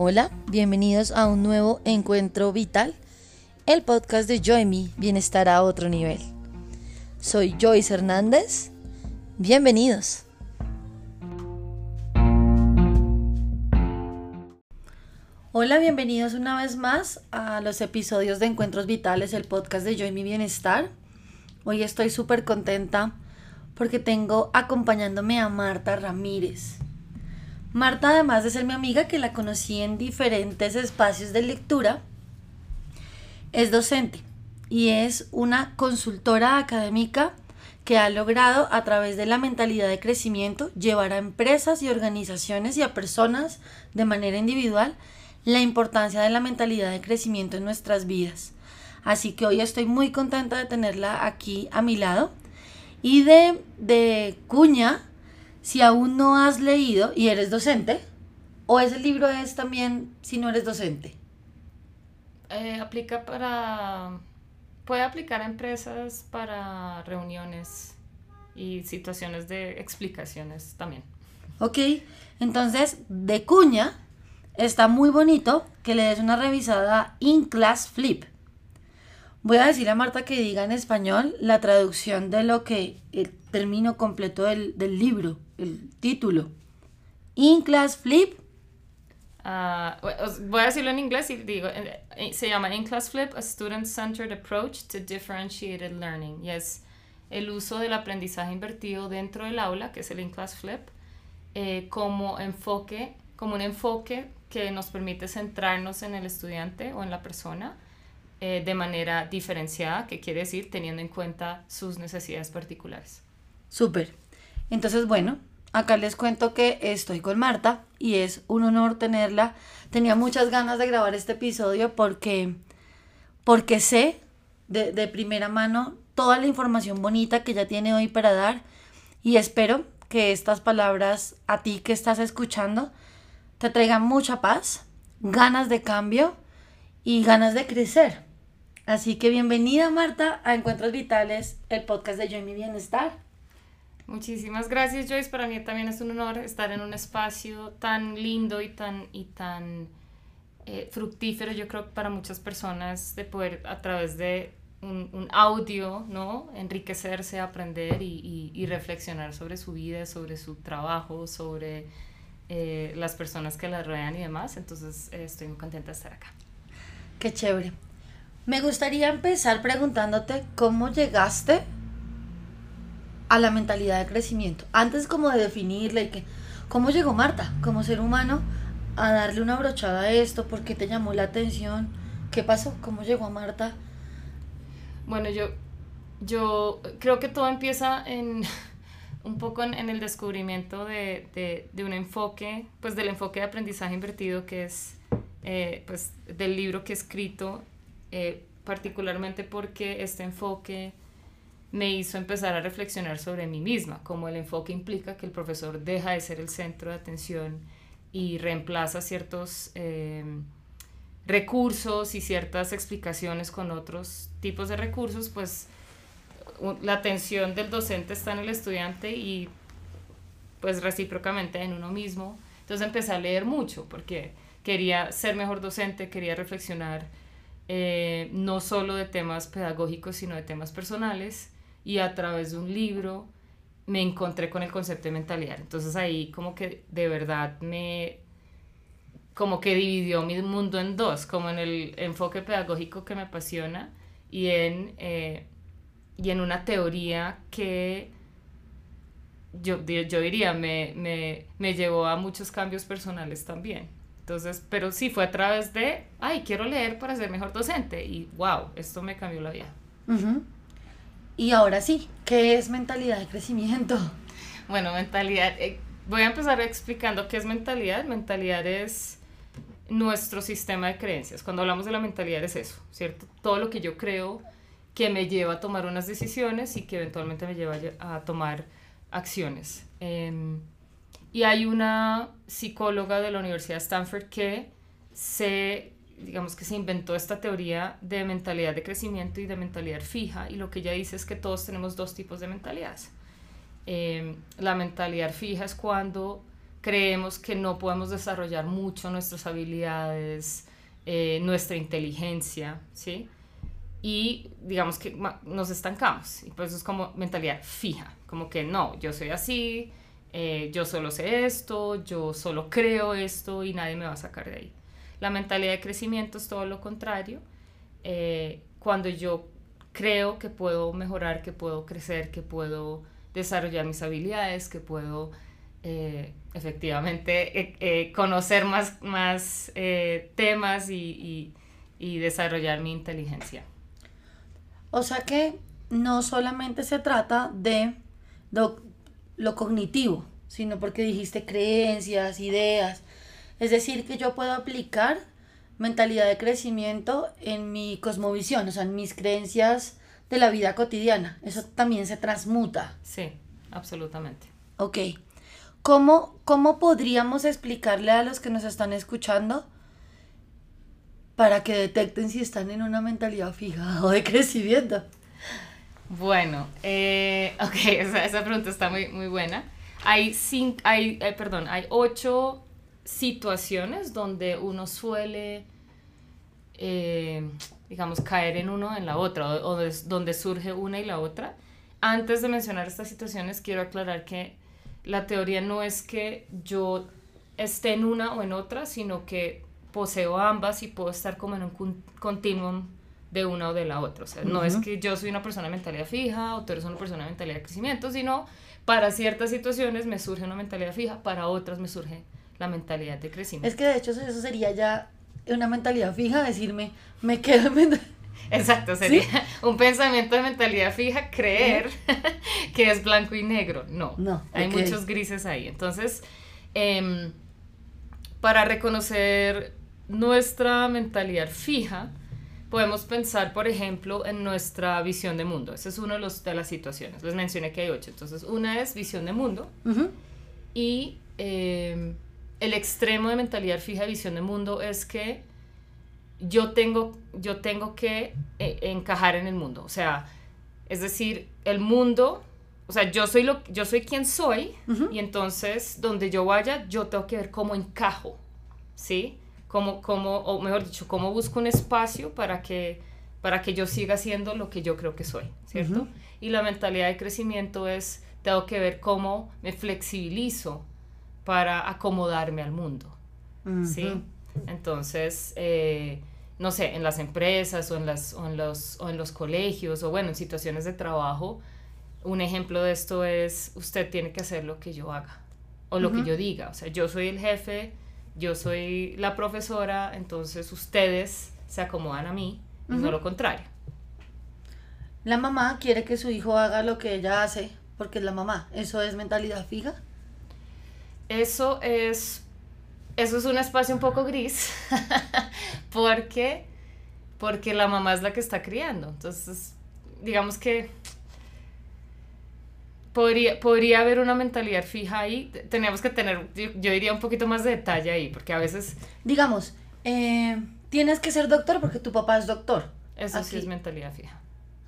Hola, bienvenidos a un nuevo encuentro vital, el podcast de Joy Me, Bienestar a otro nivel. Soy Joyce Hernández, bienvenidos. Hola, bienvenidos una vez más a los episodios de Encuentros Vitales, el podcast de Joy Me Bienestar. Hoy estoy súper contenta porque tengo acompañándome a Marta Ramírez. Marta, además de ser mi amiga, que la conocí en diferentes espacios de lectura, es docente y es una consultora académica que ha logrado a través de la mentalidad de crecimiento llevar a empresas y organizaciones y a personas de manera individual la importancia de la mentalidad de crecimiento en nuestras vidas. Así que hoy estoy muy contenta de tenerla aquí a mi lado. Y de, de cuña, si aún no has leído y eres docente, o ese libro es también si no eres docente. Eh, aplica para, puede aplicar a empresas para reuniones y situaciones de explicaciones también. Ok, entonces de cuña está muy bonito que le des una revisada in class flip. Voy a decir a Marta que diga en español la traducción de lo que término completo del, del libro, el título. In class flip. Ah, voy a decirlo en inglés y digo, eh, se llama In Class Flip, a Student-Centered Approach to Differentiated Learning. Y es el uso del aprendizaje invertido dentro del aula, que es el In Class Flip, eh, como enfoque, como un enfoque que nos permite centrarnos en el estudiante o en la persona eh, de manera diferenciada, que quiere decir teniendo en cuenta sus necesidades particulares. Súper. Entonces, bueno, acá les cuento que estoy con Marta y es un honor tenerla. Tenía muchas ganas de grabar este episodio porque, porque sé de, de primera mano toda la información bonita que ella tiene hoy para dar y espero que estas palabras a ti que estás escuchando te traigan mucha paz, ganas de cambio y ganas de crecer. Así que bienvenida Marta a Encuentros Vitales, el podcast de Yo y mi Bienestar. Muchísimas gracias Joyce, para mí también es un honor estar en un espacio tan lindo y tan, y tan eh, fructífero, yo creo para muchas personas, de poder a través de un, un audio, ¿no? Enriquecerse, aprender y, y, reflexionar sobre su vida, sobre su trabajo, sobre eh, las personas que la rodean y demás. Entonces eh, estoy muy contenta de estar acá. Qué chévere. Me gustaría empezar preguntándote cómo llegaste a la mentalidad de crecimiento. Antes como de definirla y que, ¿cómo llegó Marta como ser humano a darle una brochada a esto? ¿Por qué te llamó la atención? ¿Qué pasó? ¿Cómo llegó a Marta? Bueno, yo, yo creo que todo empieza en un poco en, el descubrimiento de, de, de, un enfoque, pues del enfoque de aprendizaje invertido que es eh, pues del libro que he escrito, eh, particularmente porque este enfoque me hizo empezar a reflexionar sobre mí misma, como el enfoque implica que el profesor deja de ser el centro de atención y reemplaza ciertos eh, recursos y ciertas explicaciones con otros tipos de recursos, pues la atención del docente está en el estudiante y pues recíprocamente en uno mismo. Entonces empecé a leer mucho porque quería ser mejor docente, quería reflexionar eh, no solo de temas pedagógicos, sino de temas personales y a través de un libro me encontré con el concepto de mentalidad. Entonces ahí como que de verdad me como que dividió mi mundo en dos, como en el enfoque pedagógico que me apasiona y en eh, y en una teoría que yo, yo diría me, me, me, llevó a muchos cambios personales también. Entonces, pero sí fue a través de, ay, quiero leer para ser mejor docente y wow, esto me cambió la vida. Uh -huh. Y ahora sí, ¿qué es mentalidad de crecimiento? Bueno, mentalidad, eh, voy a empezar explicando qué es mentalidad. Mentalidad es nuestro sistema de creencias. Cuando hablamos de la mentalidad es eso, ¿cierto? Todo lo que yo creo que me lleva a tomar unas decisiones y que eventualmente me lleva a tomar acciones. Eh, y hay una psicóloga de la Universidad de Stanford que se, digamos que se inventó esta teoría de mentalidad de crecimiento y de mentalidad fija y lo que ella dice es que todos tenemos dos tipos de mentalidades. Eh, la mentalidad fija es cuando creemos que no podemos desarrollar mucho nuestras habilidades, eh, nuestra inteligencia, ¿sí? Y digamos que nos estancamos. Y pues es como mentalidad fija, como que no, yo soy así, eh, yo solo sé esto, yo solo creo esto y nadie me va a sacar de ahí. La mentalidad de crecimiento es todo lo contrario. Eh, cuando yo creo que puedo mejorar, que puedo crecer, que puedo desarrollar mis habilidades, que puedo eh, efectivamente conocer más, más temas y, y desarrollar mi inteligencia. O sea que no solamente se trata de lo cognitivo, sino porque dijiste creencias, ideas. Es decir, que yo puedo aplicar mentalidad de crecimiento en mi cosmovisión, o sea, en mis creencias de la vida cotidiana. Eso también se transmuta. Sí, absolutamente. Ok. ¿Cómo, ¿Cómo podríamos explicarle a los que nos están escuchando para que detecten si están en una mentalidad fija o de crecimiento? Bueno, eh, ok, esa, esa, pregunta está muy, muy buena. Hay, cinco, hay eh, perdón, hay ocho situaciones donde uno suele, eh, digamos, caer en uno en la otra, o, donde surge una y la otra. Antes de mencionar estas situaciones, quiero aclarar que la teoría no es que yo esté en una o en otra, sino que poseo ambas y puedo estar como en un continuum de una o de la otra. O sea, no es que yo soy una persona de mentalidad fija o tú eres una persona de mentalidad de crecimiento, sino para ciertas situaciones me surge una mentalidad fija, para otras me surge la mentalidad de crecimiento. Es que de hecho eso sería ya una mentalidad fija, decirme, me quedo en Exacto, sería un pensamiento de mentalidad fija, creer que es blanco y negro. No, no hay muchos grises ahí. Entonces, em, para reconocer nuestra mentalidad fija, podemos pensar, por ejemplo, en nuestra visión de mundo. Esa es una de, los, de las situaciones. Les mencioné que hay ocho. Entonces, una es visión de mundo. Y em, el extremo de mentalidad fija de visión de mundo es que yo tengo, yo tengo que eh, encajar en el mundo. O sea, es decir, el mundo, o sea, yo soy, lo, yo soy quien soy y entonces donde yo vaya, yo tengo que ver cómo encajo. ¿Sí? cómo, cómo, o mejor dicho, cómo busco un espacio para que, para que yo siga siendo lo que yo creo que soy, ¿cierto? Y la mentalidad de crecimiento es, tengo que ver cómo me flexibilizo para acomodarme al mundo, ¿sí? Entonces, eh, no sé, en las empresas o en, las, o en, los, o en los colegios o bueno, en situaciones de trabajo, un ejemplo de esto es, usted tiene que hacer lo que yo haga o lo que yo diga. O sea, yo soy el jefe, yo soy la profesora, entonces ustedes se acomodan a mí y no lo contrario. La mamá quiere que su hijo haga lo que ella hace porque es la mamá. ¿Eso es mentalidad fija? Eso es, eso es un espacio un poco gris porque, porque la mamá es la que está criando. Entonces, digamos que podría, podría haber una mentalidad fija ahí. Tenemos que tener, yo, diría, un poquito más de detalle ahí, porque a veces... Digamos, eh, tienes que ser doctor porque tu papá es doctor. Eso sí es mentalidad fija.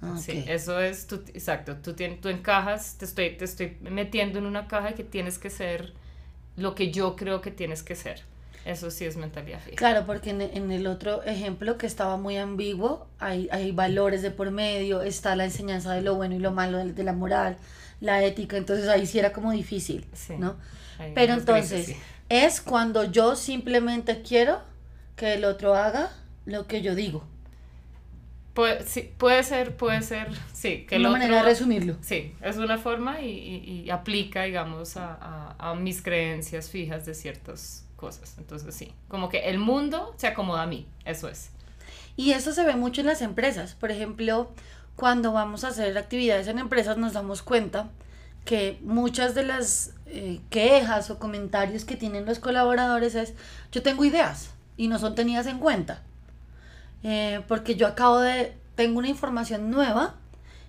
Ah, sí, eso es, tú, exacto, tú, tienes, tú encajas, te estoy, te estoy metiendo en una caja que tienes que ser lo que yo creo que tienes que ser. Eso sí es mentalidad fija. Claro, porque en, en, el otro ejemplo que estaba muy ambiguo, hay, hay valores de por medio, está la enseñanza de lo bueno y lo malo, de, de la moral, la ética, entonces ahí sí era como difícil, ¿no? Pero entonces, es cuando yo simplemente quiero que el otro haga lo que yo digo. Puede, sí, puede ser, puede ser, sí. Que una manera de resumirlo. Sí, es una forma y, y, aplica, digamos, a, a, a, mis creencias fijas de ciertas cosas. Entonces, sí, como que el mundo se acomoda a mí, eso es. Y eso se ve mucho en las empresas. Por ejemplo, cuando vamos a hacer actividades en empresas nos damos cuenta que muchas de las eh, quejas o comentarios que tienen los colaboradores es, yo tengo ideas y no son tenidas en cuenta. Eh, porque yo acabo de, tengo una información nueva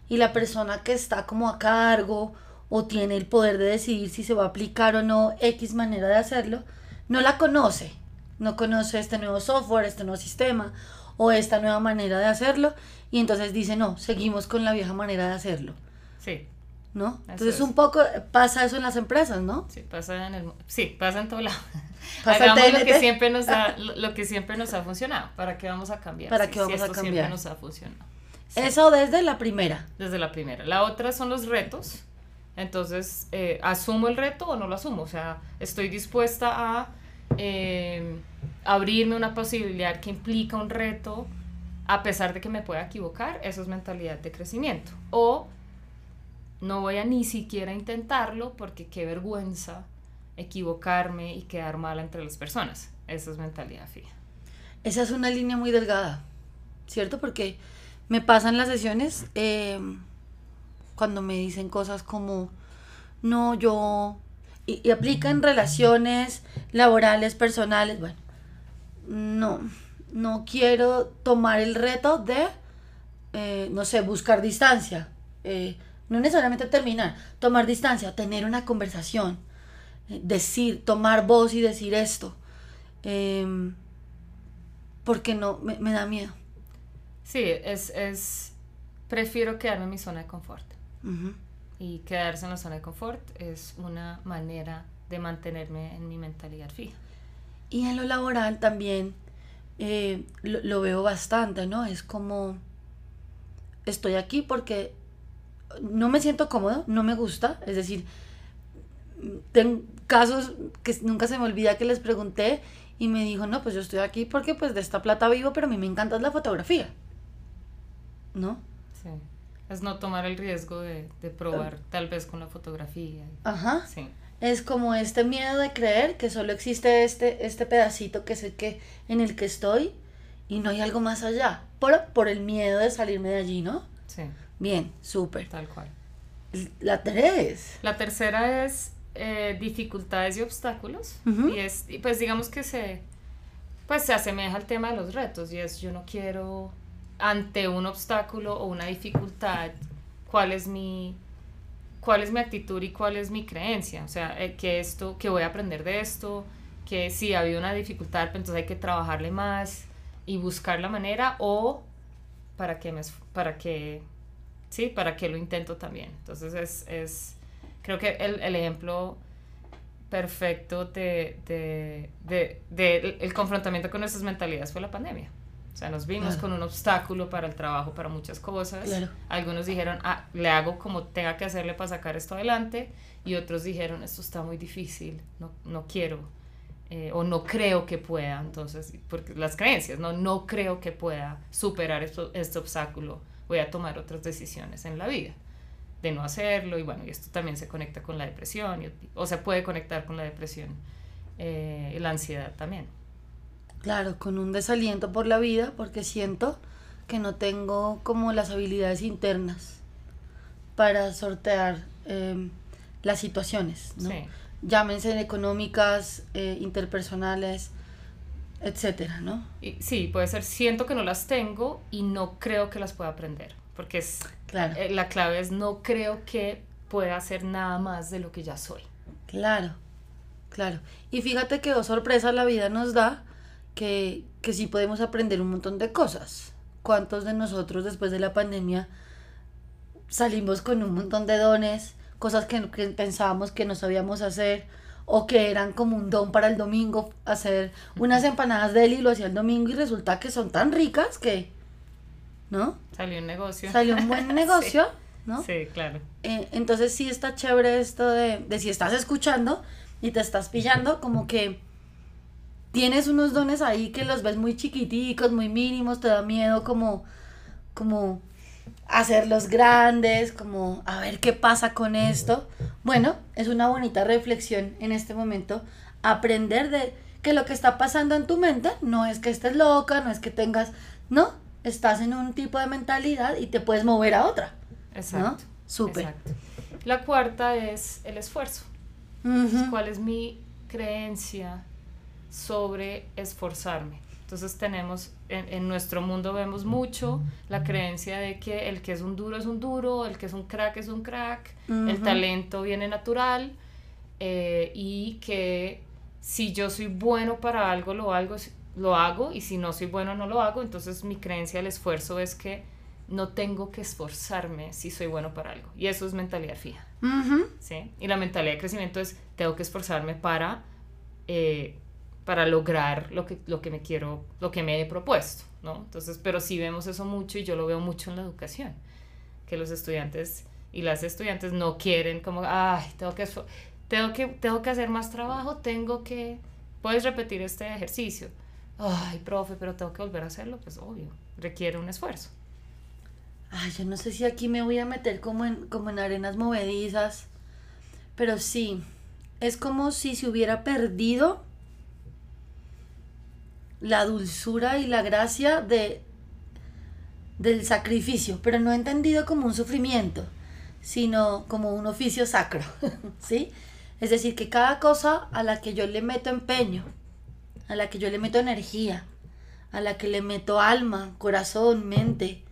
y la persona que está como a cargo o tiene el poder de decidir si se va a aplicar o no X manera de hacerlo, no la conoce. No conoce este nuevo software, este nuevo sistema o esta nueva manera de hacerlo y entonces dice, no, seguimos con la vieja manera de hacerlo. Sí. ¿No? Entonces un poco pasa eso en las empresas, ¿no? Sí, pasa en el sí, pasa en todo lado. Hagamos lo que siempre nos ha, lo que siempre nos ha funcionado. ¿Para qué vamos a cambiar? ¿Para qué vamos a cambiar? Siempre nos ha funcionado. Eso desde la primera. Desde la primera. La otra son los retos. Entonces, eh, ¿asumo el reto o no lo asumo? O sea, estoy dispuesta a eh, abrirme una posibilidad que implica un reto a pesar de que me pueda equivocar. Eso es mentalidad de crecimiento. O no voy a ni siquiera intentarlo porque qué vergüenza equivocarme y quedar mal entre las personas. Esa es mentalidad fija. Esa es una línea muy delgada, ¿cierto? Porque me pasan las sesiones em, cuando me dicen cosas como, no, yo, y, aplica en relaciones laborales, personales, bueno, no, no quiero tomar el reto de, eh, no sé, buscar distancia. Eh, no necesariamente terminar, tomar distancia, tener una conversación, eh, decir, tomar voz y decir esto. Em, porque no, me, da miedo. Sí, es, es, prefiero quedarme en mi zona de confort. Y quedarse en la zona de confort es una manera de mantenerme en mi mentalidad fija. Y en lo laboral también eh, lo veo bastante, ¿no? Es como, estoy aquí porque no me siento cómodo, no me gusta, es decir, tengo casos que nunca se me olvida que les pregunté y me dijo, no, pues yo estoy aquí porque pues de esta plata vivo, pero a mí me encanta la fotografía. ¿No? Sí. Es no tomar el riesgo de, probar tal vez con la fotografía. Ajá. Sí. Es como este miedo de creer que solo existe este, este pedacito que es el que, en el que estoy y no hay algo más allá. Por, por el miedo de salirme de allí, ¿no? Sí. Bien, súper. Tal cual. La tres. La tercera es eh, dificultades y obstáculos. Y es, pues digamos que se, pues se asemeja al tema de los retos. Y es, yo no quiero, ante un obstáculo o una dificultad, cuál es mi, cuál es mi actitud y cuál es mi creencia. O sea, eh, que esto, que voy a aprender de esto, que si ha habido una dificultad, pues entonces hay que trabajarle más y buscar la manera o para que me, para que ¿sí? ¿Para qué lo intento también? Entonces es, es creo que el, el ejemplo perfecto de, de, de, de, el confrontamiento con nuestras mentalidades fue la pandemia. O sea, nos vimos con un obstáculo para el trabajo, para muchas cosas. Algunos dijeron, ah, le hago como tenga que hacerle para sacar esto adelante. Y otros dijeron, esto está muy difícil, no, no quiero. Eh, o no creo que pueda. Entonces, porque las creencias, no, no creo que pueda superar esto, este obstáculo voy a tomar otras decisiones en la vida de no hacerlo y bueno, y esto también se conecta con la depresión o se puede conectar con la depresión eh, y la ansiedad también. Claro, con un desaliento por la vida porque siento que no tengo como las habilidades internas para sortear em, las situaciones, ¿no? Llámense económicas, eh, interpersonales, etcétera, ¿no? Y, sí, puede ser, siento que no las tengo y no creo que las pueda aprender, porque es, claro. Eh, la clave es no creo que pueda hacer nada más de lo que ya soy. Claro, claro. Y fíjate que, oh, sorpresa, la vida nos da que, que sí podemos aprender un montón de cosas. ¿Cuántos de nosotros después de la pandemia salimos con un montón de dones, cosas que, que pensábamos que no sabíamos hacer? O que eran como un don para el domingo, hacer unas empanadas de él y lo hacía el domingo y resulta que son tan ricas que, ¿no? Salió un negocio. Salió un buen negocio, ¿no? Sí, claro. Eh, entonces sí está chévere esto de, de si estás escuchando y te estás pillando, como que tienes unos dones ahí que los ves muy chiquiticos, muy mínimos, te da miedo como, como hacerlos grandes, como a ver qué pasa con esto. Bueno, es una bonita reflexión en este momento, aprender de que lo que está pasando en tu mente no es que estés loca, no es que tengas, no, estás en un tipo de mentalidad y te puedes mover a otra. Exacto. Súper. La cuarta es el esfuerzo. ¿Cuál es mi creencia sobre esforzarme? Entonces tenemos, en, nuestro mundo vemos mucho la creencia de que el que es un duro es un duro, el que es un crack es un crack, el talento viene natural eh, y que si yo soy bueno para algo lo, hago, lo hago y si no soy bueno no lo hago. Entonces mi creencia del esfuerzo es que no tengo que esforzarme si soy bueno para algo. Y eso es mentalidad fija. ¿sí? Y la mentalidad de crecimiento es, tengo que esforzarme para, eh, para lograr lo que, lo que me quiero, lo que me he propuesto, ¿no? Entonces, pero sí vemos eso mucho y yo lo veo mucho en la educación, que los estudiantes y las estudiantes no quieren como, ay, tengo que, tengo que, tengo que hacer más trabajo, tengo que, puedes repetir este ejercicio. Ay, profe, pero tengo que volver a hacerlo, pues obvio, requiere un esfuerzo. Ay, yo no sé si aquí me voy a meter como en, como en arenas movedizas, pero sí, es como si se hubiera perdido la dulzura y la gracia de del sacrificio, pero no entendido como un sufrimiento, sino como un oficio sacro, ¿sí? Es decir, que cada cosa a la que yo le meto empeño, a la que yo le meto energía, a la que le meto alma, corazón, mente,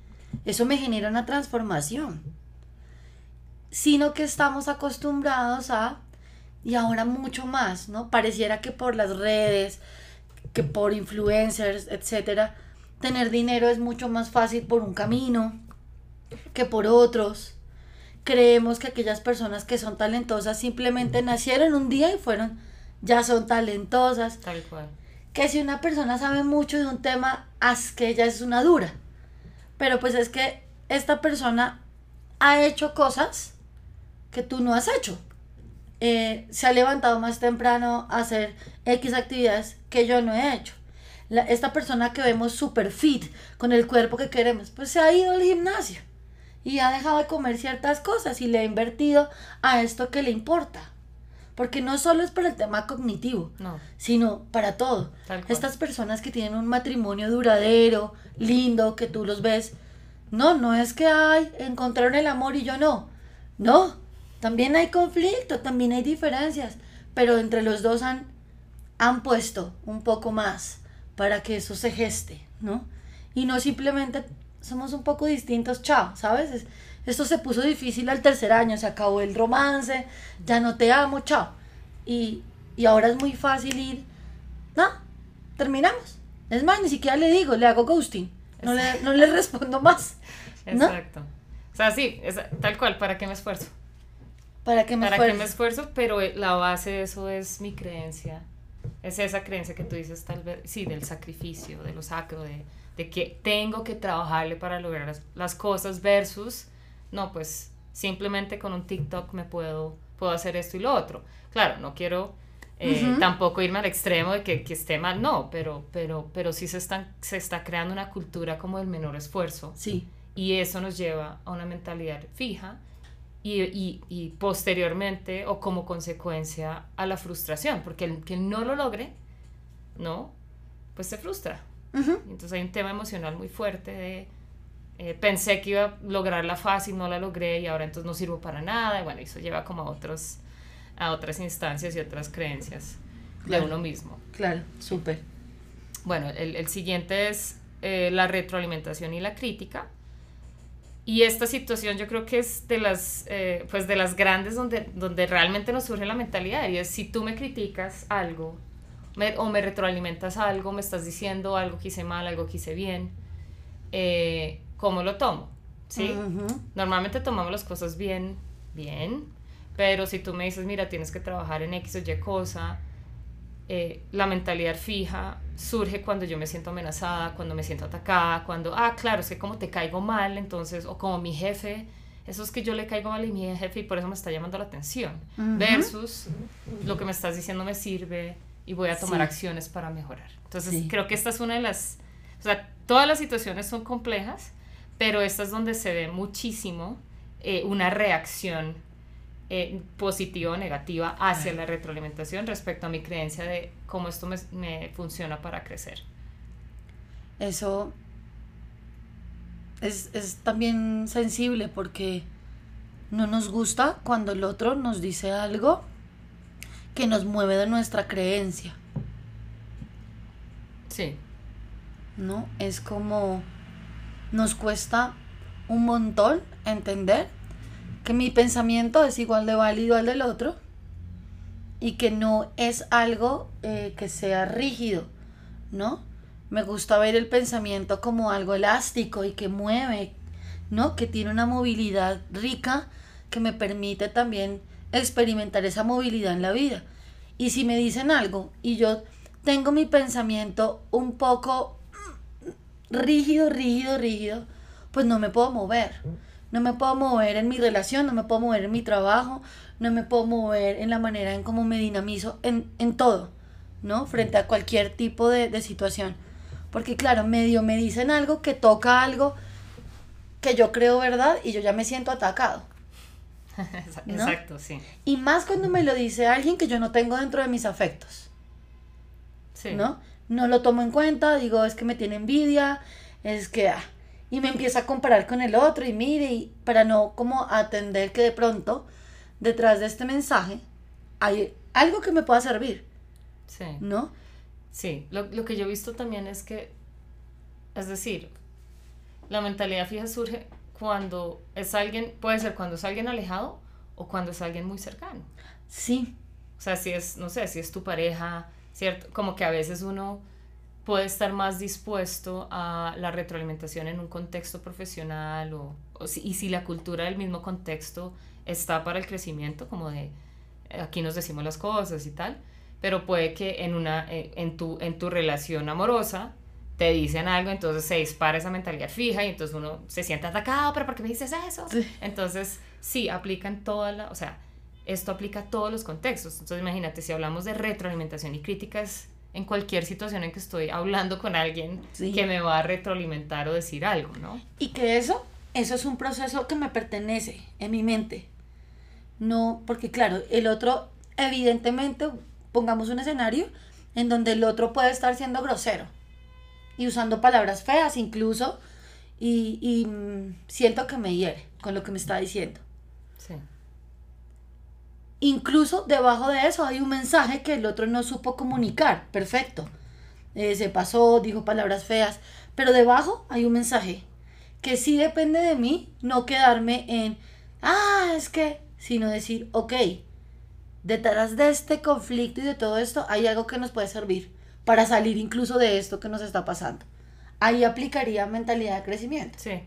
eso me genera una transformación. Sino que estamos acostumbrados a, y ahora mucho más, ¿no? Pareciera que por las redes, que por influencers, etcétera, tener dinero es mucho más fácil por un camino que por otros. Creemos que aquellas personas que son talentosas simplemente nacieron un día y fueron, ya son talentosas. Tal cual. Que si una persona sabe mucho de un tema, haz que ella es una dura. Pero pues es que esta persona ha hecho cosas que tú no has hecho. Eh, se ha levantado más temprano a hacer X actividades que yo no he hecho. esta persona que vemos super fit, con el cuerpo que queremos, pues se ha ido al gimnasio y ha dejado de comer ciertas cosas y le ha invertido a esto que le importa. Porque no solo es para el tema cognitivo, sino para todo. Estas personas que tienen un matrimonio duradero, lindo, que tú los ves, no, no es que hay, encontraron el amor y yo no. No, también hay conflicto, también hay diferencias, pero entre los dos han, han puesto un poco más para que eso se geste, ¿no? Y no simplemente somos un poco distintos, chao, ¿sabes? esto se puso difícil al tercer año, se acabó el romance, ya no te amo, chao. Y, y ahora es muy fácil ir, no, terminamos. Es más, ni siquiera le digo, le hago ghosting, no le, no le respondo más. Exacto. O sea, sí, tal cual, ¿para qué me esfuerzo? ¿Para qué me ¿Para esfuerzo? Qué me esfuerzo? Pero eh, la base de eso es mi creencia. Es esa creencia que tú dices, tal vez, sí, del sacrificio, de lo sacro, de, de que tengo que trabajarle para lograr las, cosas versus, no, pues simplemente con un TikTok me puedo, puedo hacer esto y lo otro. Claro, no quiero eh, tampoco irme al extremo de que, que, esté mal, no, pero, pero, pero sí se, están, se está creando una cultura como del menor esfuerzo. Sí. Y eso nos lleva a una mentalidad fija y, y, y, posteriormente o como consecuencia a la frustración, porque el que no lo logre, ¿no? Pues se frustra. Entonces hay un tema emocional muy fuerte de eh, pensé que iba a lograrla fácil, no la logré y ahora entonces no sirvo para nada. Y bueno, eso lleva como a, otros, a otras instancias y otras creencias de uno mismo. Claro, súper. Bueno, el, el, siguiente es eh, la retroalimentación y la crítica. Y esta situación yo creo que es de las, eh, pues de las grandes donde, donde realmente nos surge la mentalidad. Y es si tú me criticas algo o me retroalimentas algo, me estás diciendo algo que hice mal, algo que hice bien, eh, ¿cómo lo tomo? ¿Sí? Normalmente tomamos las cosas bien, bien, pero si tú me dices, mira, tienes que trabajar en X o Y cosa, eh, la mentalidad fija surge cuando yo me siento amenazada, cuando me siento atacada, cuando, ah, claro, es que como te caigo mal, entonces, o como mi jefe, eso es que yo le caigo mal a mi jefe y por eso me está llamando la atención, versus lo que me estás diciendo me sirve y voy a tomar acciones para mejorar. Entonces, creo que esta es una de las, o sea, todas las situaciones son complejas, pero esta es donde se ve muchísimo eh, una reacción eh, positiva o negativa hacia la retroalimentación respecto a mi creencia de cómo esto me, funciona para crecer. Eso es, es, también sensible porque no nos gusta cuando el otro nos dice algo que nos mueve de nuestra creencia. Sí. ¿No? Es como nos cuesta un montón entender que mi pensamiento es igual de válido al del otro y que no es algo eh, que sea rígido, ¿no? Me gusta ver el pensamiento como algo elástico y que mueve, ¿no? Que tiene una movilidad rica que me permite también experimentar esa movilidad en la vida. Y si me dicen algo y yo tengo mi pensamiento un poco rígido, rígido, rígido, pues no me puedo mover. No me puedo mover en mi relación, no me puedo mover en mi trabajo, no me puedo mover en la manera en cómo me dinamizo, en, en todo, ¿no? Frente a cualquier tipo de, de situación. Porque claro, medio me dicen algo que toca algo que yo creo verdad y yo ya me siento atacado. Exacto, sí. Y más cuando me lo dice alguien que yo no tengo dentro de mis afectos. Sí. ¿No? No lo tomo en cuenta, digo, es que me tiene envidia, es que... ah, y me empieza a comparar con el otro y mire, y para no como atender que de pronto detrás de este mensaje hay algo que me pueda servir, Sí. ¿no? Sí, lo, lo que yo he visto también es que, es decir, la mentalidad fija surge cuando es alguien, puede ser cuando es alguien alejado o cuando es alguien muy cercano. Sí, O sea, si es, no sé, si es tu pareja, ¿cierto? Como que a veces uno puede estar más dispuesto a la retroalimentación en un contexto profesional o, o si- y si la cultura del mismo contexto está para el crecimiento, como de eh, aquí nos decimos las cosas y tal, pero puede que en, una, eh, en, tu, en tu relación amorosa te dicen algo, entonces se dispara esa mentalidad fija y entonces uno se siente atacado, pero ¿por qué me dices eso? Sí. Entonces, sí, aplica en toda la, o sea, esto aplica a todos los contextos. Entonces, imagínate, si hablamos de retroalimentación y críticas en cualquier situación en que estoy hablando con alguien Sí. que me va a retroalimentar o decir algo, ¿no? Y que eso, eso es un proceso que me pertenece en mi mente. No, porque claro, el otro, evidentemente, pongamos un escenario en donde el otro puede estar siendo grosero y usando palabras feas incluso, y, y, mm, siento que me hiere con lo que me está diciendo. Sí. Incluso debajo de eso hay un mensaje que el otro no supo comunicar. Perfecto. Eh, se pasó, dijo palabras feas. Pero debajo hay un mensaje que sí depende de mí no quedarme en, ah, es que, sino decir, ok, detrás de este conflicto y de todo esto hay algo que nos puede servir para salir incluso de esto que nos está pasando. Ahí aplicaría mentalidad de crecimiento. Sí,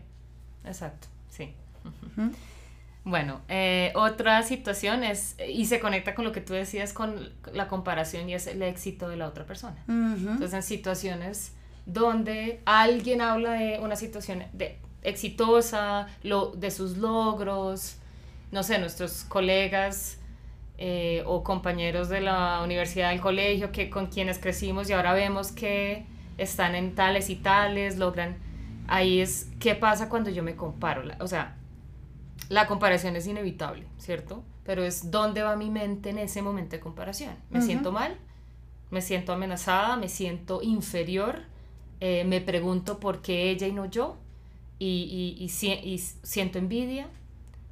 exacto, sí. Bueno, eh, otra situación es, y se conecta con lo que tú decías con la comparación y es el éxito de la otra persona. Entonces, en situaciones donde alguien habla de una situación de, exitosa, lo, de sus logros, no sé, nuestros colegas eh, o compañeros de la universidad, del colegio, que con quienes crecimos y ahora vemos que están en tales y tales, logran, ahí es, ¿qué pasa cuando yo me comparo? O sea, la comparación es inevitable, ¿cierto? Pero es dónde va mi mente en ese momento de comparación. ¿Me siento mal? ¿Me siento amenazada? ¿Me siento inferior? Eh, ¿Me pregunto por qué ella y no yo? Y, y, y si- y siento envidia,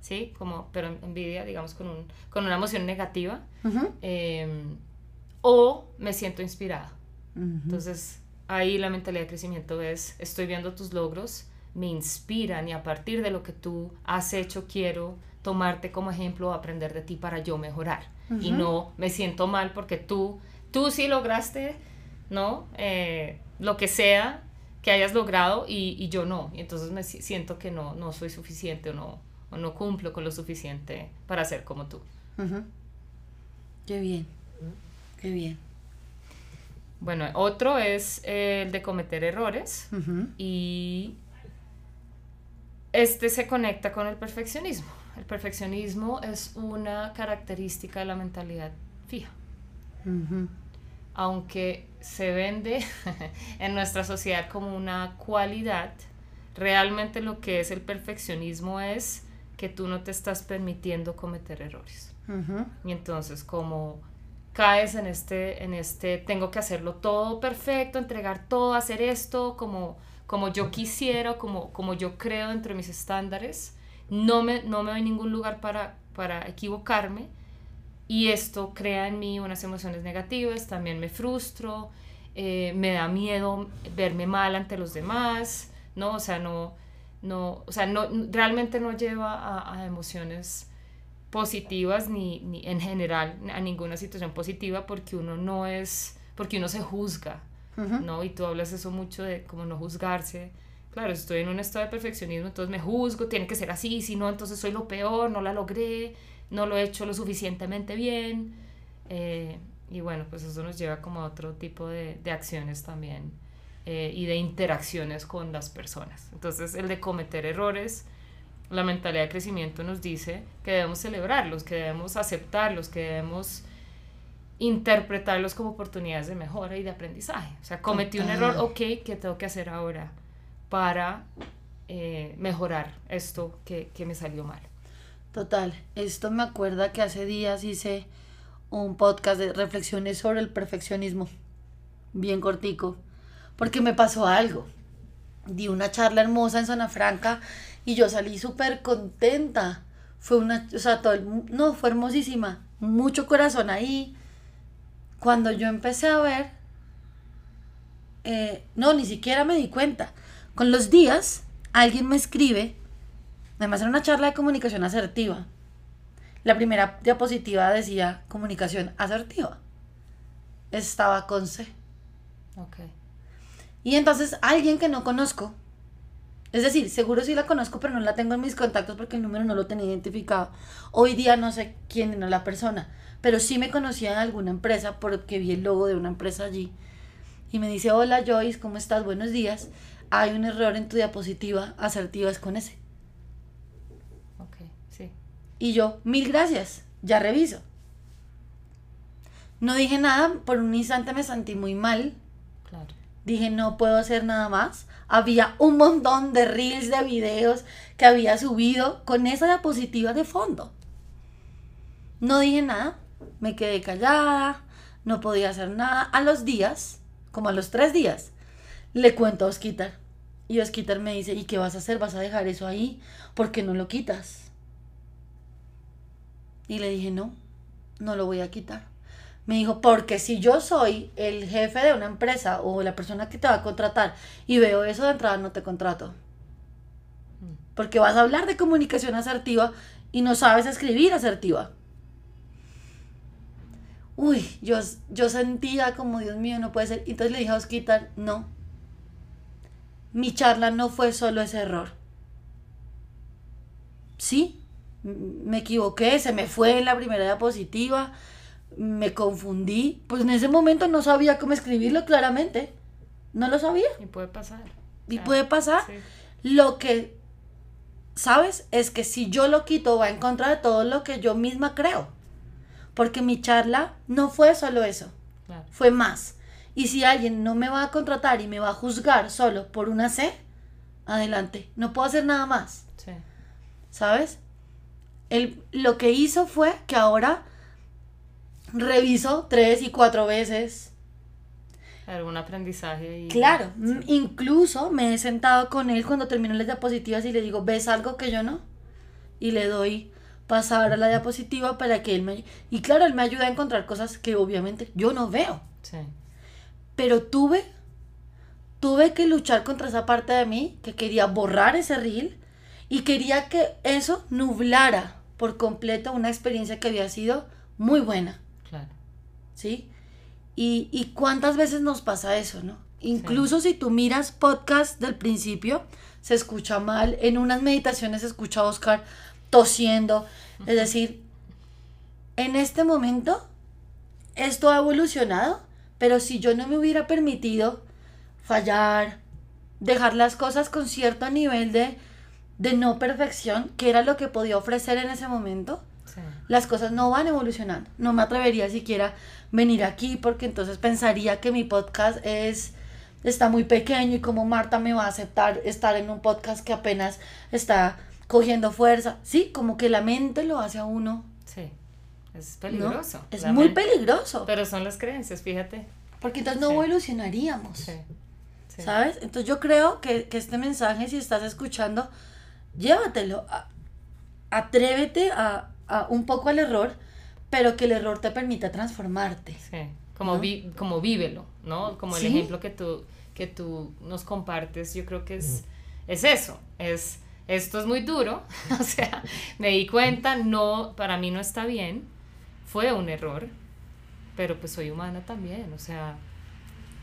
¿sí? Como, pero envidia, digamos, con, un, con una emoción negativa. Eh, o me siento inspirada. Entonces, ahí la mentalidad de crecimiento es, estoy viendo tus logros, me inspiran y a partir de lo que tú has hecho quiero tomarte como ejemplo o aprender de ti para yo mejorar. Y no me siento mal porque tú, tú sí lograste, ¿no? Eh, lo que sea que hayas logrado y, y yo no. Y entonces me si- siento que no, no soy suficiente o no, o no cumplo con lo suficiente para ser como tú. Qué bien. Qué bien. Bueno, otro es el de cometer errores. Y este se conecta con el perfeccionismo. El perfeccionismo es una característica de la mentalidad fija, aunque se vende en nuestra sociedad como una cualidad, realmente lo que es el perfeccionismo es que tú no te estás permitiendo cometer errores. Y entonces como caes en este, en este, tengo que hacerlo todo perfecto, entregar todo, hacer esto como, como yo quisiera, como, como yo creo dentro de mis estándares, no me, no me doy ningún lugar para, para equivocarme y esto crea en mí unas emociones negativas, también me frustro, eh, me da miedo verme mal ante los demás, ¿no? O sea, no, no, o sea, no, realmente no lleva a, a emociones positivas ni, ni en general a ninguna situación positiva porque uno no es, porque uno se juzga, ¿no? Y tú hablas eso mucho de como no juzgarse, claro, estoy en un estado de perfeccionismo, entonces me juzgo, tiene que ser así, si no, entonces soy lo peor, no la logré, no lo he hecho lo suficientemente bien. Eh, y bueno, pues eso nos lleva como a otro tipo de, de acciones también eh, y de interacciones con las personas. Entonces, el de cometer errores, la mentalidad de crecimiento nos dice que debemos celebrarlos, que debemos aceptarlos, que debemos interpretarlos como oportunidades de mejora y de aprendizaje. O sea, cometí un error, ok, ¿qué tengo que hacer ahora para eh, mejorar esto que, que me salió mal? Total, esto me acuerda que hace días hice un podcast de reflexiones sobre el perfeccionismo, bien cortico, porque me pasó algo. Di una charla hermosa en Zona Franca y yo salí súper contenta. Fue una, o sea, todo el, no, fue hermosísima, mucho corazón ahí, cuando yo empecé a ver, eh, no, ni siquiera me di cuenta. Con los días, alguien me escribe, además era una charla de comunicación asertiva. La primera diapositiva decía comunicación asertiva. Estaba con C. Ok. Y entonces alguien que no conozco, es decir, seguro sí la conozco, pero no la tengo en mis contactos porque el número no lo tenía identificado. Hoy día no sé quién era la persona, pero sí me conocía en alguna empresa porque vi el logo de una empresa allí. Y me dice, hola Joyce, ¿cómo estás? Buenos días. Hay un error en tu diapositiva, asertiva es con ese. Ok, sí. Y yo, mil gracias, ya reviso. No dije nada, por un instante me sentí muy mal. Claro. Dije, no puedo hacer nada más. Había un montón de reels, de videos que había subido con esa diapositiva de fondo. No dije nada, me quedé callada, no podía hacer nada. A los días, como a los tres días, le cuento a Osquitar. Y Osquitar me dice, ¿y qué vas a hacer? ¿Vas a dejar eso ahí? ¿Por qué no lo quitas? Y le dije, no, no lo voy a quitar. Me dijo, porque si yo soy el jefe de una empresa o la persona que te va a contratar y veo eso de entrada, no te contrato. Porque vas a hablar de comunicación asertiva y no sabes escribir asertiva. Uy, yo, yo sentía como, Dios mío, no puede ser. Entonces le dije a Osquitar, no. Mi charla no fue solo ese error. Sí, me equivoqué, se me fue en la primera diapositiva, me confundí. Pues en ese momento no sabía cómo escribirlo claramente. No lo sabía. Y puede pasar. Y puede pasar. Sí. Lo que, ¿sabes? Es que si yo lo quito va en contra de todo lo que yo misma creo. Porque mi charla no fue solo eso. Claro. Fue más. Y si alguien no me va a contratar y me va a juzgar solo por una C, adelante. No puedo hacer nada más. Sí. ¿Sabes? Él, lo que hizo fue que ahora reviso tres y cuatro veces. Algún aprendizaje. Y... Claro, Sí. incluso me he sentado con él cuando termino las diapositivas y le digo, ¿ves algo que yo no? Y le doy pasar a la diapositiva para que él me... Y claro, él me ayuda a encontrar cosas que obviamente yo no veo. Sí. Pero tuve, tuve que luchar contra esa parte de mí que quería borrar ese reel y quería que eso nublara por completo una experiencia que había sido muy buena. ¿Sí? Y, y cuántas veces nos pasa eso, ¿no? Incluso si tú miras podcast del principio, se escucha mal. En unas meditaciones se escucha a Oscar tosiendo. Es decir, en este momento, esto ha evolucionado, pero si yo no me hubiera permitido fallar, dejar las cosas con cierto nivel de, de no perfección, que era lo que podía ofrecer en ese momento. Las cosas no van evolucionando. No me atrevería siquiera venir aquí porque entonces pensaría que mi podcast es está muy pequeño y como Marta me va a aceptar estar en un podcast que apenas está cogiendo fuerza. Sí, como que la mente lo hace a uno. Sí. Es ¿no? peligroso. Es muy mente. peligroso. Pero son las creencias, fíjate. Porque entonces no Sí. evolucionaríamos. Sí. Sí. ¿Sabes? Entonces yo creo que, que este mensaje, si estás escuchando, llévatelo. a- atrévete a, a un poco al error, pero que el error te permita transformarte. Sí, como, ¿no? vi- como vívelo, ¿no? Como el Sí. ejemplo que tú, que tú nos compartes, yo creo que es, es eso, es, esto es muy duro, o sea, me di cuenta, no, para mí no está bien, fue un error, pero pues soy humana también, o sea,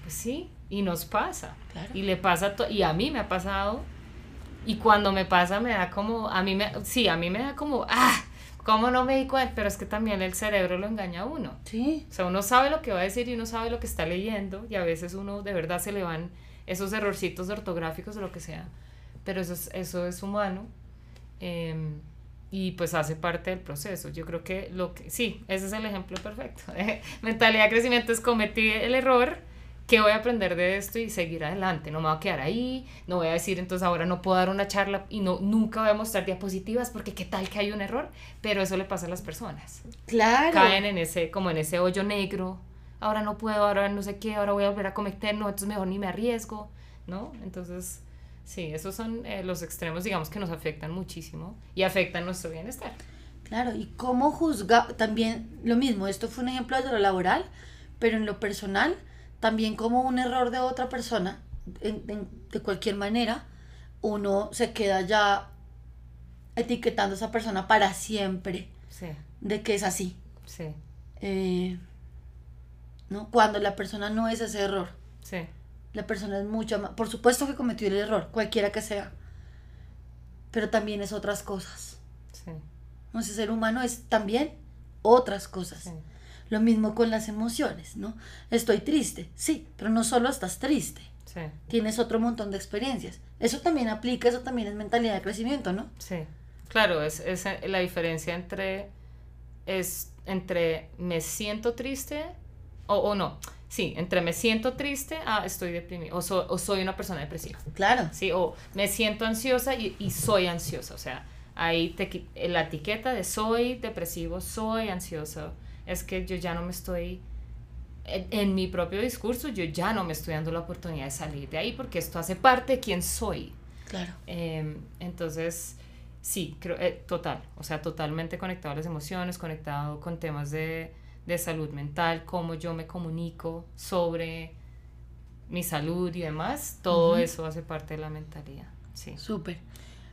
Pues sí, y nos pasa. Y le pasa, y a mí me ha pasado. Y cuando me pasa me da como, a mí me, sí, a mí me da como, ah, ¿cómo no me di cuenta? Pero es que también el cerebro lo engaña a uno. Sí. O sea, uno sabe lo que va a decir y uno sabe lo que está leyendo y a veces uno de verdad se le van esos errorcitos ortográficos o lo que sea. Pero eso es, eso es humano. Em, y pues hace parte del proceso. Yo creo que lo que, sí, ese es el ejemplo perfecto. Mentalidad de crecimiento es cometí el error, ¿qué voy a aprender de esto y seguir adelante? No me voy a quedar ahí, no voy a decir entonces ahora no puedo dar una charla y no, nunca voy a mostrar diapositivas porque qué tal que hay un error, pero eso le pasa a las personas. Claro. Caen en ese, como en ese hoyo negro, ahora no puedo, ahora no sé qué, ahora voy a volver a cometer, no, entonces mejor ni me arriesgo, ¿no? Entonces, sí, esos son eh, los extremos, digamos, que nos afectan muchísimo y afectan nuestro bienestar. Claro, y cómo juzga, también lo mismo, esto fue un ejemplo de lo laboral, pero en lo personal, también como un error de otra persona, de cualquier manera, uno se queda ya etiquetando a esa persona para siempre de que es así. Sí. Eh, ¿no? Cuando la persona no es ese error. Sí. La persona es mucho más... Por supuesto que cometió el error, cualquiera que sea. Pero también es otras cosas. Sí. Ser humano es también otras cosas. Sí. Lo mismo con las emociones, ¿no? Estoy triste, sí, pero no solo estás triste. Sí. Tienes otro montón de experiencias. Eso también aplica, eso también es mentalidad de crecimiento, ¿no? Sí. Claro, es, es la diferencia entre es entre me siento triste o, o no. Sí, entre me siento triste a estoy deprimido o, o soy una persona depresiva. Claro. Sí, o me siento ansiosa y, y soy ansiosa. O sea, ahí te, la etiqueta de soy depresivo, soy ansioso es que yo ya no me estoy, en, mi propio discurso, yo ya no me estoy dando la oportunidad de salir de ahí porque esto hace parte de quién soy. Claro. Em, entonces, sí, creo, eh, total, o sea, totalmente conectado a las emociones, conectado con temas de, de salud mental, cómo yo me comunico sobre mi salud y demás, todo eso hace parte de la mentalidad. Sí. Súper.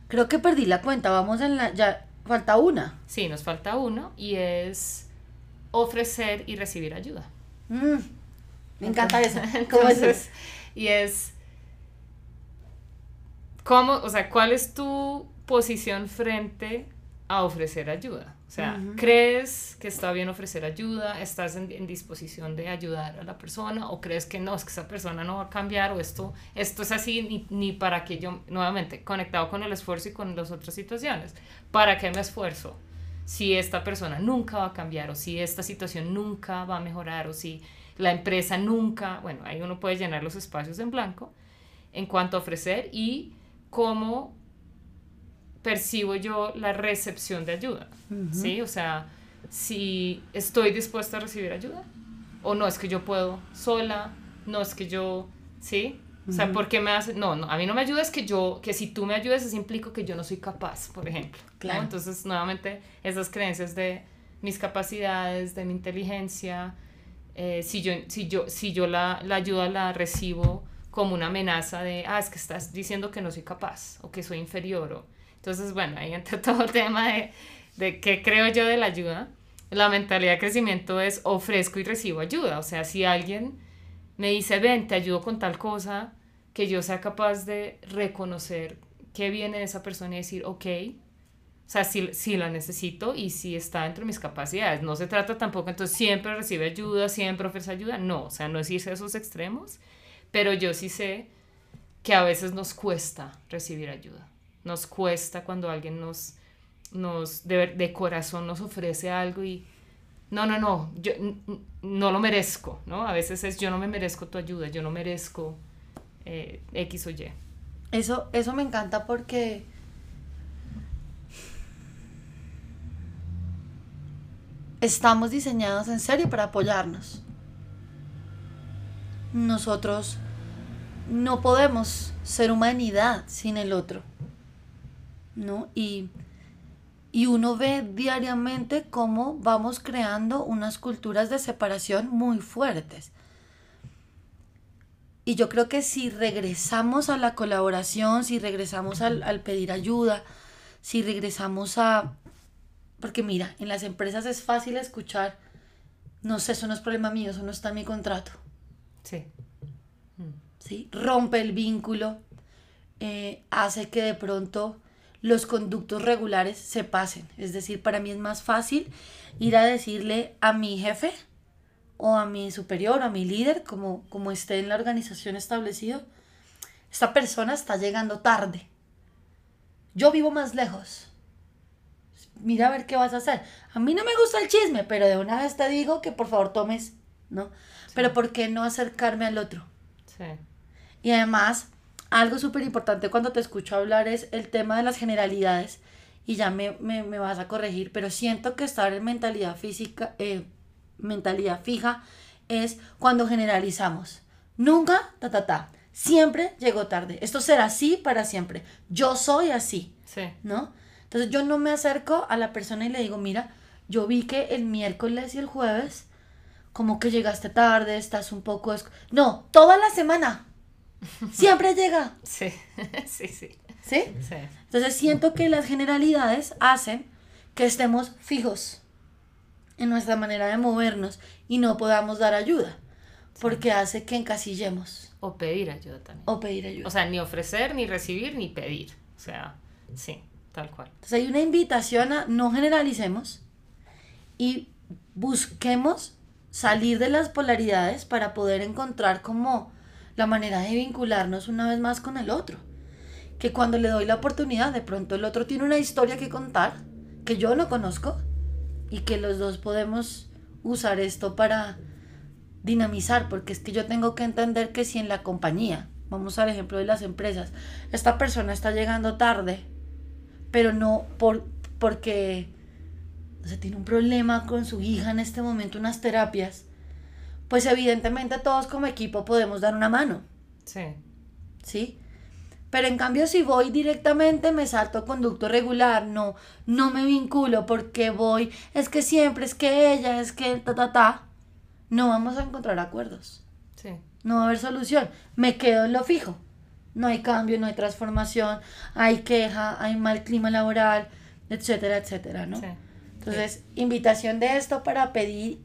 Creo que perdí la cuenta, vamos en la, ya falta una. Sí, nos falta uno y es ofrecer y recibir ayuda. Mm, me encanta eso. ¿Cómo es Y es, ¿cómo, o sea, cuál es tu posición frente a ofrecer ayuda? O sea, ¿crees que está bien ofrecer ayuda? ¿Estás en, disposición de ayudar a la persona? ¿O crees que no, es que esa persona no va a cambiar? ¿O esto, esto es así ni, ni para que yo, nuevamente, conectado con el esfuerzo y con las otras situaciones, ¿para qué me esfuerzo? Si esta persona nunca va a cambiar o si esta situación nunca va a mejorar o si la empresa nunca, bueno, ahí uno puede llenar los espacios en blanco en cuanto a ofrecer y cómo percibo yo la recepción de ayuda, ¿sí? O sea, si estoy dispuesta a recibir ayuda o no es que yo puedo sola, no es que yo, ¿sí? O sea, ¿por qué me hace? No, no, a mí no me ayuda es que yo, que si tú me ayudas, eso implica que yo no soy capaz, por ejemplo. Claro. Entonces, nuevamente, esas creencias de mis capacidades, de mi inteligencia, eh, si yo, si yo, si yo la, la ayuda la recibo como una amenaza de, ah, es que estás diciendo que no soy capaz o que soy inferior. O... Entonces, bueno, ahí entra todo el tema de, de qué creo yo de la ayuda. La mentalidad de crecimiento es ofrezco y recibo ayuda. O sea, si alguien me dice, ven, te ayudo con tal cosa, que yo sea capaz de reconocer qué viene de esa persona y decir, ok, o sea, si, si la necesito y si está dentro de mis capacidades. No se trata tampoco, entonces siempre recibe ayuda, siempre ofrece ayuda. No, o sea, no es irse a esos extremos, pero yo sí sé que a veces nos cuesta recibir ayuda. Nos cuesta cuando alguien nos, nos de, de corazón nos ofrece algo y no, no, no, yo no lo merezco, ¿no? A veces es yo no me merezco tu ayuda, yo no merezco eh, X o Y. Eso, eso me encanta porque estamos diseñados en serio para apoyarnos. Nosotros no podemos ser humanidad sin el otro. ¿No? Y y uno ve diariamente cómo vamos creando unas culturas de separación muy fuertes. Y yo creo que si regresamos a la colaboración, si regresamos al, al pedir ayuda, si regresamos a... Porque mira, en las empresas es fácil escuchar, no sé, eso no es problema mío, eso no está en mi contrato. Sí. ¿sí? rompe el vínculo, eh, hace que de pronto los conductos regulares se pasen. Es decir, para mí es más fácil ir a decirle a mi jefe o a mi superior o a mi líder, como, como esté en la organización establecido, esta persona está llegando tarde. Yo vivo más lejos. Mira a ver qué vas a hacer. A mí no me gusta el chisme, pero de una vez te digo que por favor tomes, ¿no? Pero ¿por qué no acercarme al otro? Sí. Y además, algo súper importante cuando te escucho hablar es el tema de las generalidades. Y ya me, me, me vas a corregir, pero siento que estar en mentalidad física, eh, mentalidad fija, es cuando generalizamos. Nunca, ta, ta, ta. Siempre llegó tarde. Esto será así para siempre. Yo soy así. Sí. ¿No? Entonces yo no me acerco a la persona y le digo, mira, yo vi que el miércoles y el jueves, como que llegaste tarde, estás un poco... No, toda la semana. Siempre llega. Sí, sí, sí. ¿Sí? Sí. Entonces siento que las generalidades hacen que estemos fijos en nuestra manera de movernos y no podamos dar ayuda, porque hace que encasillemos. O pedir ayuda también. O pedir ayuda. O sea, ni ofrecer, ni recibir, ni pedir. O sea, sí, tal cual. Entonces hay una invitación a no generalicemos y busquemos salir de las polaridades para poder encontrar como la manera de vincularnos una vez más con el otro. Que cuando le doy la oportunidad, de pronto el otro tiene una historia que contar que yo no conozco y que los dos podemos usar esto para dinamizar, porque es que yo tengo que entender que si en la compañía, vamos al ejemplo de las empresas, esta persona está llegando tarde, pero no por, porque o tiene un problema con su hija en este momento, unas terapias, pues evidentemente todos como equipo podemos dar una mano. Sí. ¿Sí? Pero en cambio si voy directamente me salto conducto regular, no, no me vinculo porque voy, es que siempre, es que ella, es que ta, ta, ta, no vamos a encontrar acuerdos. Sí. No va a haber solución. Me quedo en lo fijo. No hay cambio, no hay transformación, hay queja, hay mal clima laboral, etcétera, etcétera, ¿no? Sí. Entonces, invitación de esto para pedir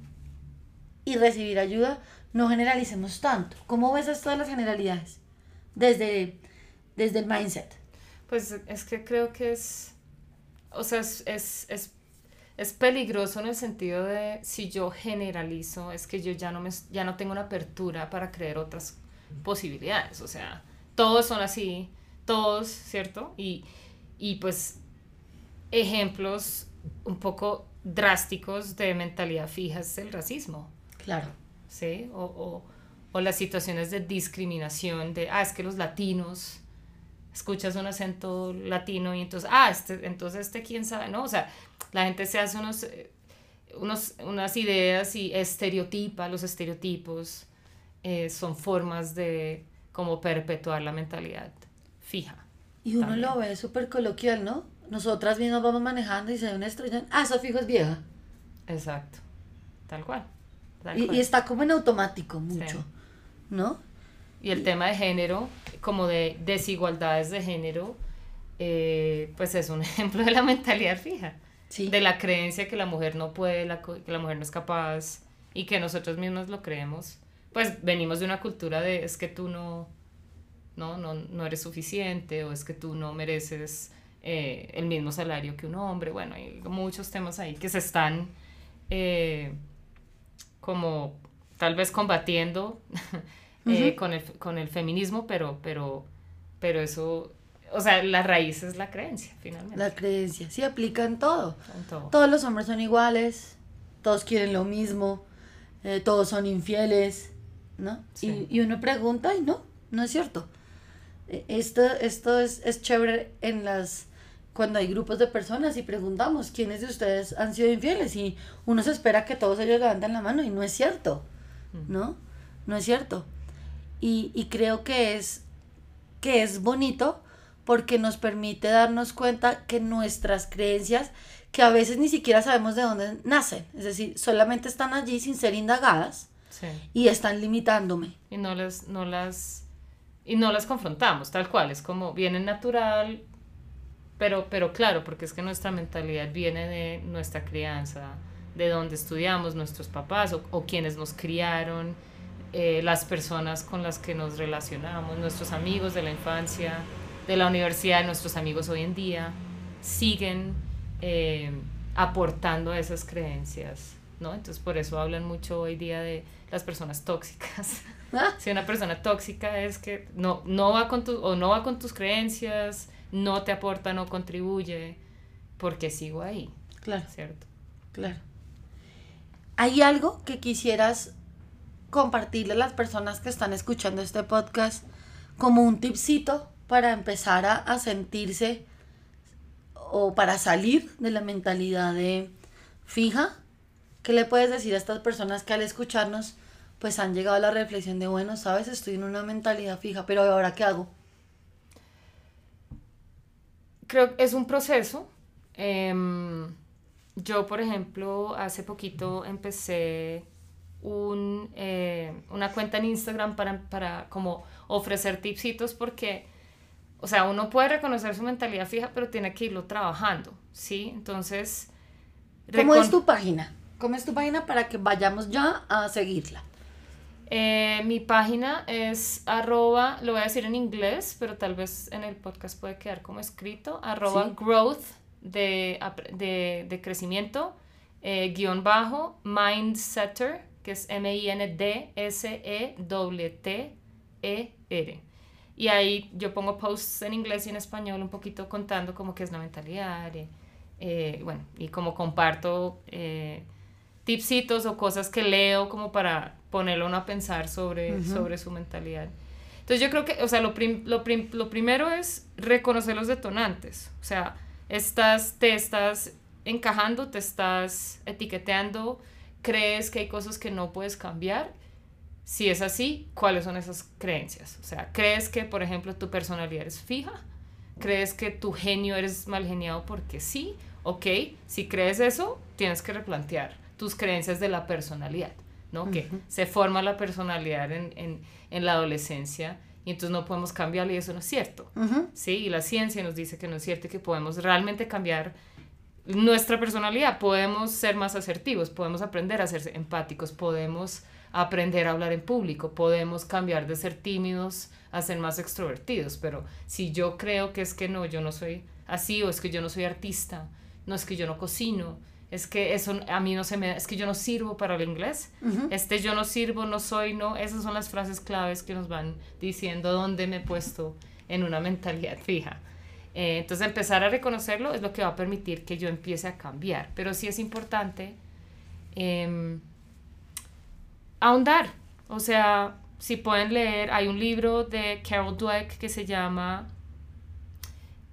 y recibir ayuda, no generalicemos tanto. ¿Cómo ves esto de las generalidades? Desde desde el mindset? Pues es que creo que es, o sea, es, es, es, es peligroso en el sentido de si yo generalizo, es que yo ya no, me, ya no tengo una apertura para creer otras posibilidades, o sea, todos son así, todos, ¿cierto? Y, y pues ejemplos un poco drásticos de mentalidad fija es el racismo. Claro. ¿Sí? O, o, o, las situaciones de discriminación, de, ah, es que los latinos escuchas un acento latino y entonces, ah, este, entonces este quién sabe, ¿no? O sea, la gente se hace unos, eh, unos unas ideas y estereotipa, los estereotipos eh, son formas de como perpetuar la mentalidad fija. Y uno lo ve súper coloquial, ¿no? Nosotras mismas vamos manejando y se ve una estrella, ah, eso fijo es vieja. Exacto, tal cual. y, está como en automático mucho, ¿no? Y el tema de género, como de desigualdades de género, eh, pues es un ejemplo de la mentalidad fija. De la creencia que la mujer no puede, la, que la mujer no es capaz y que nosotros mismos lo creemos. Pues venimos de una cultura de es que tú no, no, no, no eres suficiente o es que tú no mereces eh, el mismo salario que un hombre. Bueno, hay muchos temas ahí que se están eh, como tal vez combatiendo Eh, con, el, con el feminismo, pero, pero, pero eso, o sea, la raíz es la creencia, finalmente. La creencia, sí, aplica en todo. Todos los hombres son iguales, todos quieren lo mismo, eh, todos son infieles, ¿no? Y, y, uno pregunta y no, no es cierto. E, esto, esto es, es chévere en las cuando hay grupos de personas y preguntamos quiénes de ustedes han sido infieles y uno se espera que todos ellos levanten la mano y no es cierto, ¿no? No es cierto. Y, creo que es, que es bonito porque nos permite darnos cuenta que nuestras creencias, que a veces ni siquiera sabemos de dónde nacen, es decir, solamente están allí sin ser indagadas y están limitándome. Y no las, no las, y no las confrontamos, tal cual, es como vienen natural, pero, pero claro, porque es que nuestra mentalidad viene de nuestra crianza, de donde estudiamos, nuestros papás o, o quienes nos criaron eh, las personas con las que nos relacionamos, nuestros amigos de la infancia, de la universidad, nuestros amigos hoy en día, siguen eh, aportando a esas creencias, ¿no? Entonces por eso hablan mucho hoy día de las personas tóxicas. Ah. Si una persona tóxica es que no, no va con tu, o no va con tus creencias, no te aporta, no contribuye, porque sigo ahí, Claro, ¿cierto? claro. ¿Hay algo que quisieras compartirle a las personas que están escuchando este podcast como un tipcito para empezar a, sentirse o para salir de la mentalidad de fija? ¿Qué le puedes decir a estas personas que al escucharnos pues han llegado a la reflexión de, bueno, sabes, estoy en una mentalidad fija, pero ahora qué hago? Creo que es un proceso. Em, yo, por ejemplo, hace poquito empecé un, eh, una cuenta en Instagram para, para como ofrecer tipsitos porque, o sea, uno puede reconocer su mentalidad fija, pero tiene que irlo trabajando, ¿sí? Entonces... ¿Cómo es tu página? ¿Cómo es tu página para que vayamos ya a seguirla? Eh, mi página es arroba, lo voy a decir en inglés, pero tal vez en el podcast puede quedar como escrito, arroba Sí. growth de, de, de crecimiento, eh, guion bajo, mindsetter, que es M-I-N-D-S-E-T-T-E-R. Y ahí yo pongo posts en inglés y en español un poquito contando como qué es la mentalidad, eh, eh, bueno, y como comparto eh, tipsitos o cosas que leo como para ponerlo uno a pensar sobre, sobre su mentalidad. Entonces yo creo que, o sea, lo, prim- lo, prim- lo primero es reconocer los detonantes. O sea, estás, te estás encajando, te estás etiqueteando, crees que hay cosas que no puedes cambiar. Si es así, ¿cuáles son esas creencias? O sea, ¿crees que, por ejemplo, tu personalidad es fija? ¿Crees que tu genio eres mal geniado porque sí? Ok, si crees eso, tienes que replantear tus creencias de la personalidad, ¿no? Que se forma la personalidad en, en, en la adolescencia y entonces no podemos cambiarla y eso no es cierto. ¿sí? Y la ciencia nos dice que no es cierto y que podemos realmente cambiar nuestra personalidad, podemos ser más asertivos, podemos aprender a ser empáticos, podemos aprender a hablar en público, podemos cambiar de ser tímidos a ser más extrovertidos, pero si yo creo que es que no, yo no soy así o es que yo no soy artista, no es que yo no cocino, es que eso a mí no se me da, es que yo no sirvo para el inglés, este yo no sirvo, no soy, no, esas son las frases claves que nos van diciendo dónde me he puesto en una mentalidad fija. Eh, entonces empezar a reconocerlo es lo que va a permitir que yo empiece a cambiar, pero sí es importante em, ahondar, o sea, si pueden leer, hay un libro de Carol Dweck que se llama,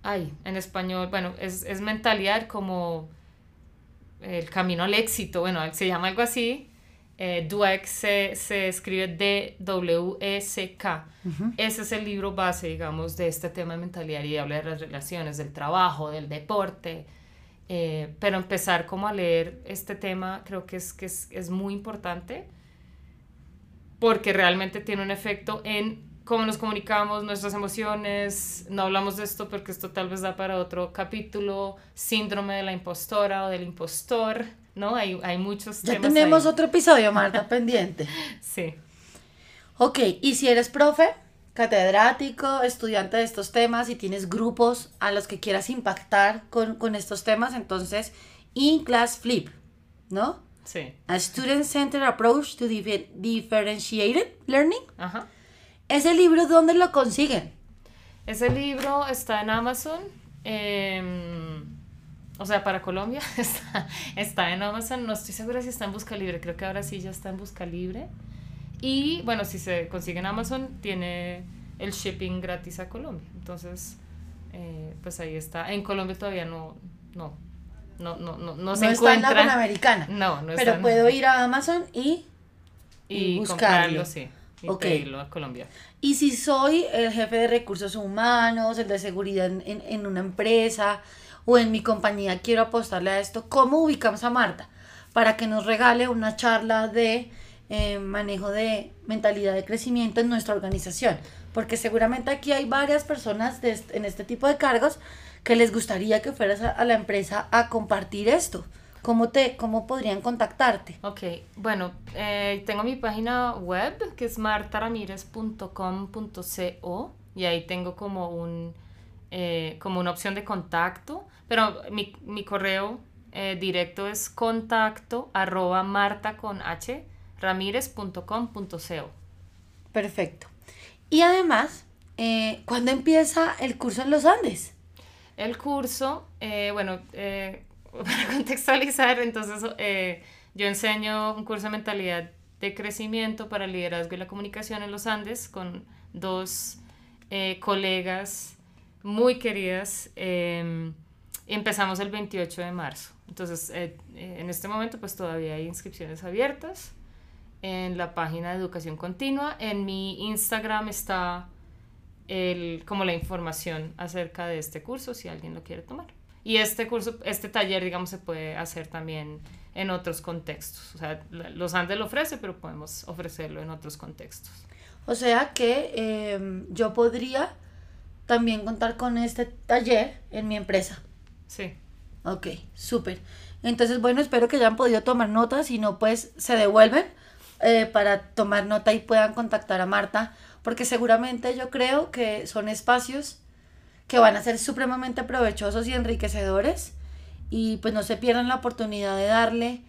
ay, en español, bueno, es, es mentalidad como el camino al éxito, bueno, se llama algo así. Eh, Dweck se, se escribe D-W-E-C-K. Ese es el libro base, digamos, de este tema de mentalidad y habla de las relaciones, del trabajo, del deporte. Eh, pero empezar como a leer este tema creo que es, que es, es muy importante porque realmente tiene un efecto en cómo nos comunicamos, nuestras emociones. No hablamos de esto porque esto tal vez da para otro capítulo. Síndrome de la impostora o del impostor, ¿no? Hay, hay muchos Ya temas tenemos ahí. otro episodio, Marta, pendiente. Sí. Ok, y si eres profe, catedrático, estudiante de estos temas y tienes grupos a los que quieras impactar con, con estos temas, entonces, In Class Flip, ¿no? Sí. A Student-Centered Approach to Differ- Differentiated Learning. Ajá. Ese libro, ¿dónde lo consiguen? Ese libro está en Amazon. em, o sea, para Colombia está, está en Amazon. No estoy segura si está en Busca Libre. Creo que ahora sí ya está en Busca Libre. Y bueno, si se consigue en Amazon, tiene el shipping gratis a Colombia. Entonces, eh, pues ahí está. En Colombia todavía no, no, no, no, no, no se no está en la encuentra. Panamericana. No, no está Pero en- puedo ir a Amazon y... y y buscarlo. sí. Y Ok. pedirlo a Colombia. Y si soy el jefe de recursos humanos, el de seguridad en, en- en una empresa o en mi compañía, quiero apostarle a esto, ¿cómo ubicamos a Marta? Para que nos regale una charla de eh, manejo de mentalidad de crecimiento en nuestra organización. Porque seguramente aquí hay varias personas de est- en este tipo de cargos que les gustaría que fueras a, a la empresa a compartir esto. ¿Cómo, te, ¿Cómo podrían contactarte? Ok, bueno, eh, tengo mi página web que es martaramirez.com.co y ahí tengo como, un, eh, como una opción de contacto, pero mi, mi correo eh, directo es contacto arroba marta con h ramírez.com.co. Perfecto. Y además, eh, ¿cuándo empieza el curso en los Andes? El curso, bueno, para contextualizar, entonces yo enseño un curso de mentalidad de crecimiento para el liderazgo y la comunicación en los Andes con dos colegas muy queridas. Em, empezamos el 28 de marzo. Entonces, en este momento, pues todavía hay inscripciones abiertas en la página de educación continua. En mi Instagram está el, como la información acerca de este curso si alguien lo quiere tomar. Y este curso, este taller, digamos, se puede hacer también en otros contextos. O sea, los Andes lo ofrece, pero podemos ofrecerlo en otros contextos. O sea que em, yo podría también contar con este taller en mi empresa. Sí. Ok, súper. Entonces, bueno, espero que hayan podido tomar notas. y no, pues se devuelven eh, para tomar nota y puedan contactar a Marta, porque seguramente yo creo que son espacios que van a ser supremamente provechosos y enriquecedores y pues no se pierdan la oportunidad de darle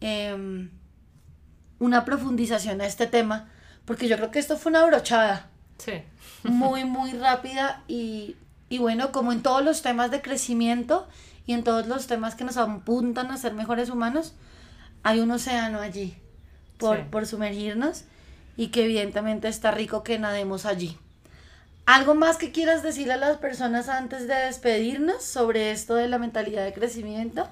em, una profundización a este tema, porque yo creo que esto fue una brochada. Sí. muy, muy rápida y, y bueno, como en todos los temas de crecimiento y en todos los temas que nos apuntan a ser mejores humanos, hay un océano allí por, sumergirnos y que evidentemente está rico que nademos allí. ¿Algo más que quieras decirle a las personas antes de despedirnos sobre esto de la mentalidad de crecimiento?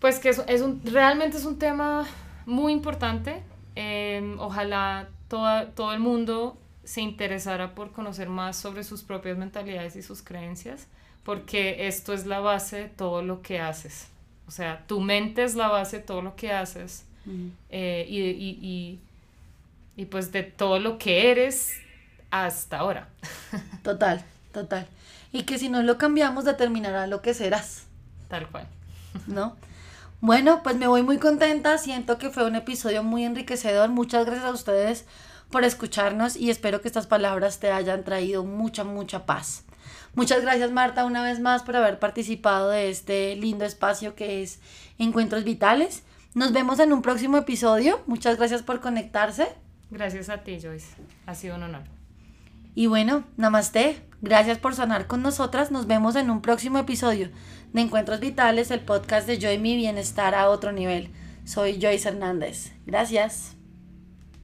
Pues que es, es un, realmente es un tema muy importante. Em, ojalá todo el mundo se interesara por conocer más sobre sus propias mentalidades y sus creencias, porque esto es la base de todo lo que haces. O sea, tu mente es la base de todo lo que haces eh, y, y, y, pues de todo lo que eres hasta ahora. Total, total. Y que si no lo cambiamos determinará lo que serás. Tal cual. ¿No? Bueno, pues me voy muy contenta, siento que fue un episodio muy enriquecedor. Muchas gracias a ustedes por escucharnos y espero que estas palabras te hayan traído mucha, mucha paz. Muchas gracias Marta una vez más por haber participado de este lindo espacio que es Encuentros Vitales. Nos vemos en un próximo episodio. Muchas gracias por conectarse. Gracias a ti, Joyce. Ha sido un honor. Y bueno, namaste. Gracias por sonar con nosotras. Nos vemos en un próximo episodio de Encuentros Vitales, el podcast de Joy Mi Bienestar a otro nivel. Soy Joyce Hernández. Gracias.